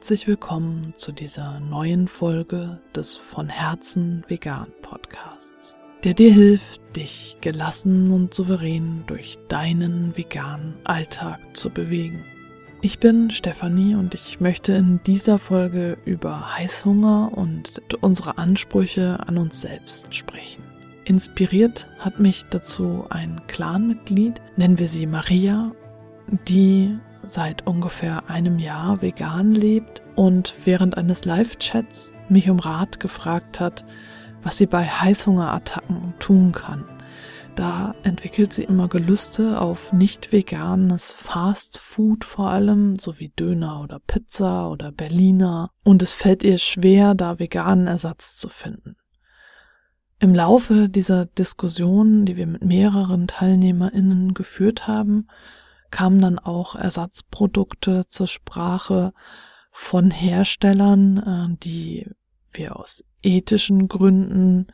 herzlich willkommen zu dieser neuen Folge des von Herzen vegan Podcasts, der dir hilft, dich gelassen und souverän durch deinen veganen Alltag zu bewegen. Ich bin Stefanie und ich möchte in dieser Folge über Heißhunger und unsere Ansprüche an uns selbst sprechen. Inspiriert hat mich dazu ein Clanmitglied, nennen wir sie Maria, die seit ungefähr einem Jahr vegan lebt und während eines Live-Chats mich um Rat gefragt hat, was sie bei Heißhungerattacken tun kann. Da entwickelt sie immer Gelüste auf nicht veganes Fast Food vor allem, so wie Döner oder Pizza oder Berliner. Und es fällt ihr schwer, da veganen Ersatz zu finden. Im Laufe dieser Diskussion, die wir mit mehreren TeilnehmerInnen geführt haben, kamen dann auch Ersatzprodukte zur Sprache von Herstellern, äh, die wir aus ethischen Gründen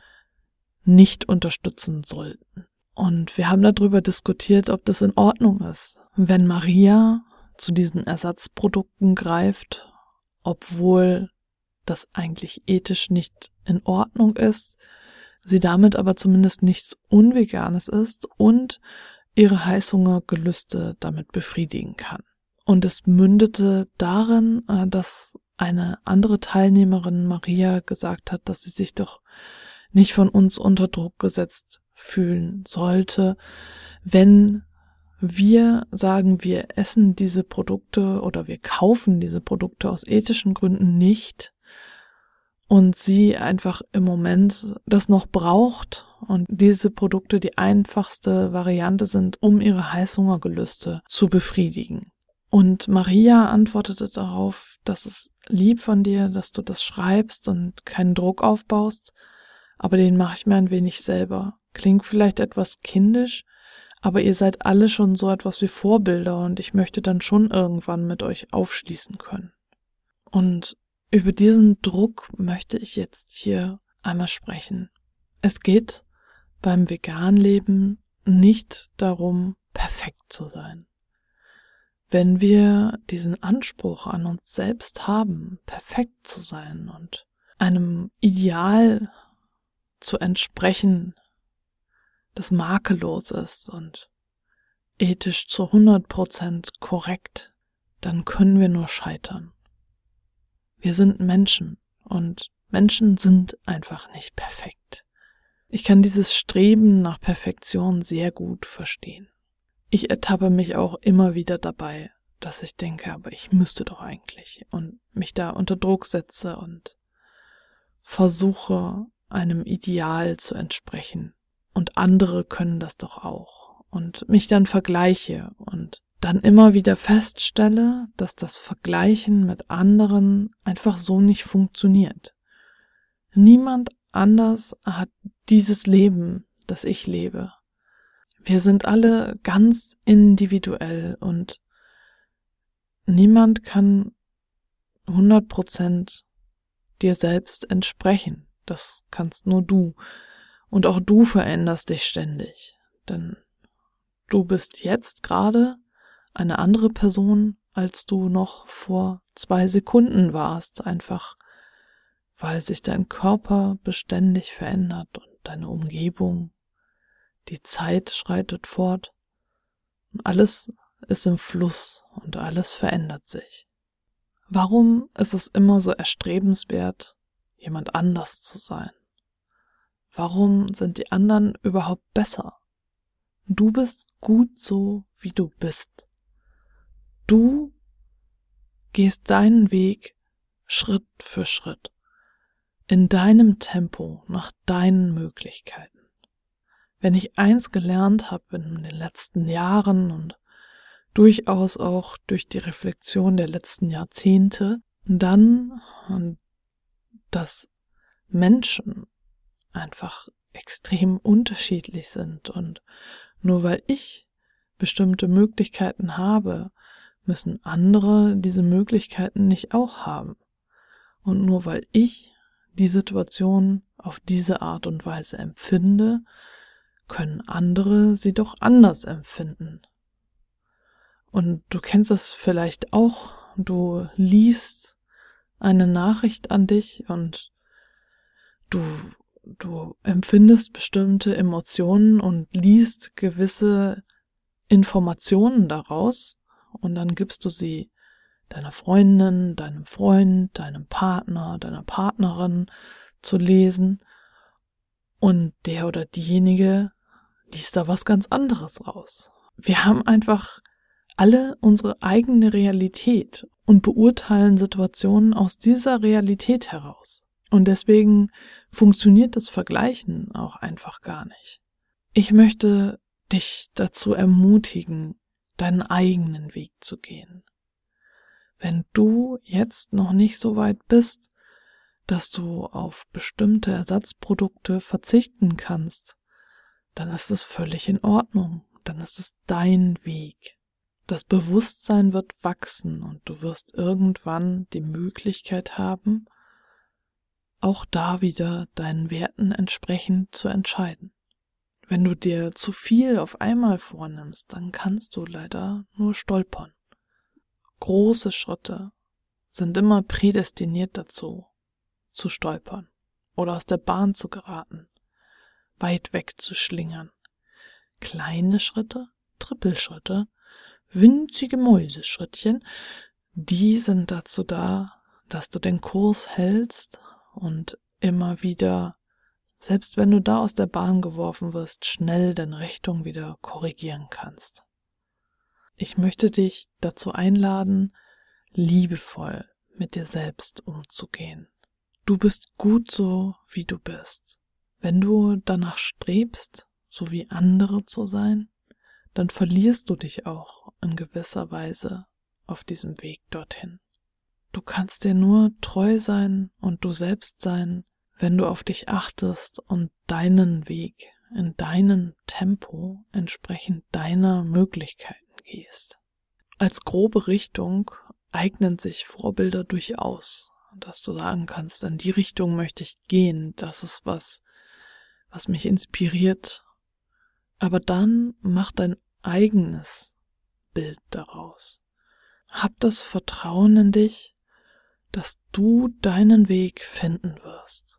nicht unterstützen sollten. Und wir haben darüber diskutiert, ob das in Ordnung ist, wenn Maria zu diesen Ersatzprodukten greift, obwohl das eigentlich ethisch nicht in Ordnung ist, sie damit aber zumindest nichts Unveganes ist und ihre Heißhungergelüste damit befriedigen kann. Und es mündete darin, äh, dass eine andere Teilnehmerin Maria gesagt hat, dass sie sich doch nicht von uns unter Druck gesetzt fühlen sollte, wenn wir sagen, wir essen diese Produkte oder wir kaufen diese Produkte aus ethischen Gründen nicht und sie einfach im Moment das noch braucht und diese Produkte die einfachste Variante sind, um ihre Heißhungergelüste zu befriedigen. Und Maria antwortete darauf, dass es lieb von dir, dass du das schreibst und keinen Druck aufbaust, aber den mache ich mir ein wenig selber. Klingt vielleicht etwas kindisch, aber ihr seid alle schon so etwas wie Vorbilder und ich möchte dann schon irgendwann mit euch aufschließen können. Und über diesen Druck möchte ich jetzt hier einmal sprechen. Es geht beim Veganleben nicht darum, perfekt zu sein. Wenn wir diesen Anspruch an uns selbst haben, perfekt zu sein und einem Ideal zu entsprechen, das makellos ist und ethisch zu 100% korrekt, dann können wir nur scheitern. Wir sind Menschen und Menschen sind einfach nicht perfekt. Ich kann dieses Streben nach Perfektion sehr gut verstehen. Ich ertappe mich auch immer wieder dabei, dass ich denke, aber ich müsste doch eigentlich und mich da unter Druck setze und versuche einem Ideal zu entsprechen. Und andere können das doch auch. Und mich dann vergleiche und dann immer wieder feststelle, dass das Vergleichen mit anderen einfach so nicht funktioniert. Niemand anders hat dieses Leben, das ich lebe. Wir sind alle ganz individuell und niemand kann 100% dir selbst entsprechen. Das kannst nur du. Und auch du veränderst dich ständig. Denn du bist jetzt gerade eine andere Person, als du noch vor zwei Sekunden warst, einfach weil sich dein Körper beständig verändert und deine Umgebung. Die Zeit schreitet fort und alles ist im Fluss und alles verändert sich. Warum ist es immer so erstrebenswert, jemand anders zu sein? Warum sind die anderen überhaupt besser? Du bist gut so, wie du bist. Du gehst deinen Weg Schritt für Schritt, in deinem Tempo, nach deinen Möglichkeiten. Wenn ich eins gelernt habe in den letzten Jahren und durchaus auch durch die Reflexion der letzten Jahrzehnte, dann dass Menschen einfach extrem unterschiedlich sind und nur weil ich bestimmte Möglichkeiten habe, müssen andere diese Möglichkeiten nicht auch haben. Und nur weil ich die Situation auf diese Art und Weise empfinde, können andere sie doch anders empfinden. Und du kennst es vielleicht auch, du liest eine Nachricht an dich und du, du empfindest bestimmte Emotionen und liest gewisse Informationen daraus und dann gibst du sie deiner Freundin, deinem Freund, deinem Partner, deiner Partnerin zu lesen und der oder diejenige liest da was ganz anderes raus. Wir haben einfach alle unsere eigene Realität und beurteilen Situationen aus dieser Realität heraus. Und deswegen funktioniert das Vergleichen auch einfach gar nicht. Ich möchte dich dazu ermutigen, deinen eigenen Weg zu gehen. Wenn du jetzt noch nicht so weit bist, dass du auf bestimmte Ersatzprodukte verzichten kannst, dann ist es völlig in Ordnung, dann ist es dein Weg. Das Bewusstsein wird wachsen und du wirst irgendwann die Möglichkeit haben, auch da wieder deinen Werten entsprechend zu entscheiden. Wenn du dir zu viel auf einmal vornimmst, dann kannst du leider nur stolpern. Große Schritte sind immer prädestiniert dazu, zu stolpern oder aus der Bahn zu geraten, weit weg zu schlingern. Kleine Schritte, Trippelschritte, winzige Mäuseschrittchen, die sind dazu da, dass du den Kurs hältst und immer wieder, selbst wenn du da aus der Bahn geworfen wirst, schnell deine Richtung wieder korrigieren kannst. Ich möchte dich dazu einladen, liebevoll mit dir selbst umzugehen. Du bist gut so, wie du bist. Wenn du danach strebst, so wie andere zu sein, dann verlierst du dich auch in gewisser Weise auf diesem Weg dorthin. Du kannst dir nur treu sein und du selbst sein, wenn du auf dich achtest und deinen Weg in deinem Tempo entsprechend deiner Möglichkeiten gehst. Als grobe Richtung eignen sich Vorbilder durchaus, dass du sagen kannst, in die Richtung möchte ich gehen, das ist was, was mich inspiriert. Aber dann mach dein eigenes Bild daraus. Hab das Vertrauen in dich, dass du deinen Weg finden wirst,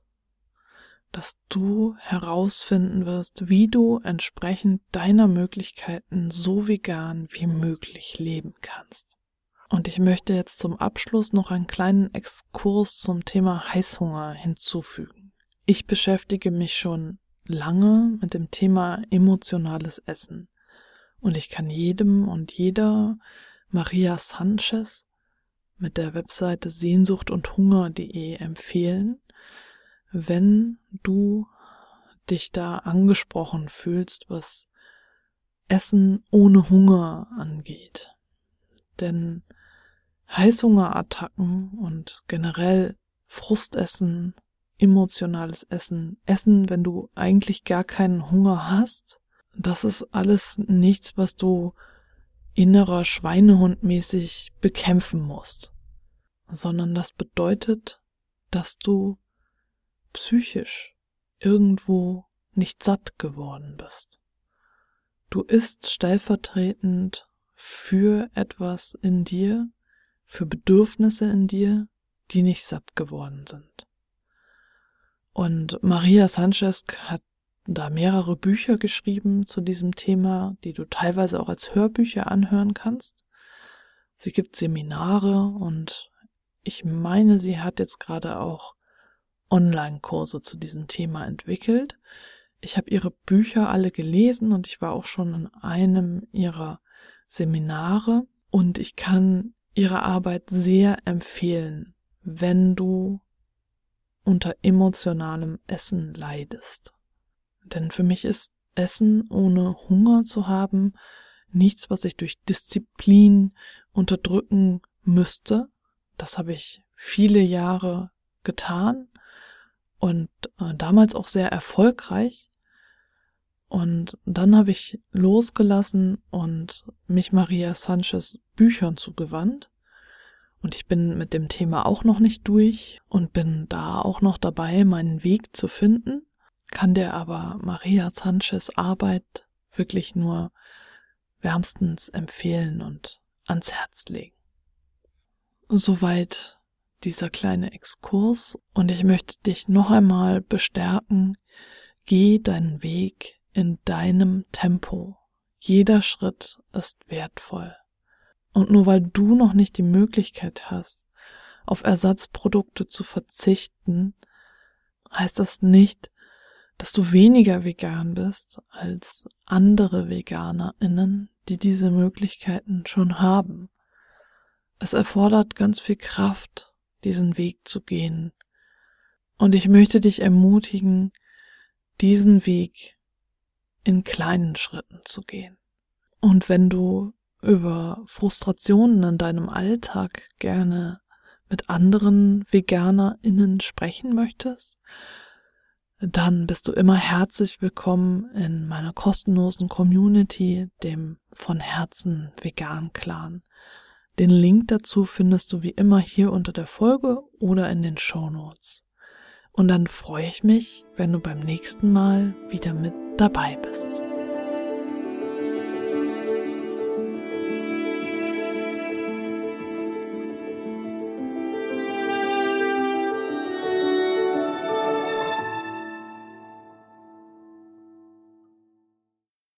dass du herausfinden wirst, wie du entsprechend deiner Möglichkeiten so vegan wie möglich leben kannst. Und ich möchte jetzt zum Abschluss noch einen kleinen Exkurs zum Thema Heißhunger hinzufügen. Ich beschäftige mich schon lange mit dem Thema emotionales Essen. Und ich kann jedem und jeder Maria Sanchez mit der Webseite sehnsucht und hunger.de empfehlen, wenn du dich da angesprochen fühlst, was Essen ohne Hunger angeht. Denn Heißhungerattacken und generell Frustessen, emotionales Essen, Essen, wenn du eigentlich gar keinen Hunger hast, das ist alles nichts, was du innerer Schweinehund mäßig bekämpfen musst, sondern das bedeutet, dass du psychisch irgendwo nicht satt geworden bist. Du isst stellvertretend für etwas in dir, für Bedürfnisse in dir, die nicht satt geworden sind. Und Maria Sanchez hat da mehrere Bücher geschrieben zu diesem Thema, die du teilweise auch als Hörbücher anhören kannst. Sie gibt Seminare und ich meine, sie hat jetzt gerade auch Online-Kurse zu diesem Thema entwickelt. Ich habe ihre Bücher alle gelesen und ich war auch schon in einem ihrer Seminare und ich kann ihre Arbeit sehr empfehlen, wenn du unter emotionalem Essen leidest. Denn für mich ist Essen ohne Hunger zu haben nichts, was ich durch Disziplin unterdrücken müsste. Das habe ich viele Jahre getan und äh, damals auch sehr erfolgreich. Und dann habe ich losgelassen und mich Maria Sanchez Büchern zugewandt. Und ich bin mit dem Thema auch noch nicht durch und bin da auch noch dabei, meinen Weg zu finden kann dir aber Maria Sanchez Arbeit wirklich nur wärmstens empfehlen und ans Herz legen. Soweit dieser kleine Exkurs und ich möchte dich noch einmal bestärken, geh deinen Weg in deinem Tempo. Jeder Schritt ist wertvoll. Und nur weil du noch nicht die Möglichkeit hast, auf Ersatzprodukte zu verzichten, heißt das nicht, dass du weniger vegan bist als andere Veganerinnen, die diese Möglichkeiten schon haben. Es erfordert ganz viel Kraft, diesen Weg zu gehen. Und ich möchte dich ermutigen, diesen Weg in kleinen Schritten zu gehen. Und wenn du über Frustrationen in deinem Alltag gerne mit anderen VeganerInnen sprechen möchtest, dann bist du immer herzlich willkommen in meiner kostenlosen Community, dem von Herzen Vegan Clan. Den Link dazu findest du wie immer hier unter der Folge oder in den Show Notes. Und dann freue ich mich, wenn du beim nächsten Mal wieder mit dabei bist.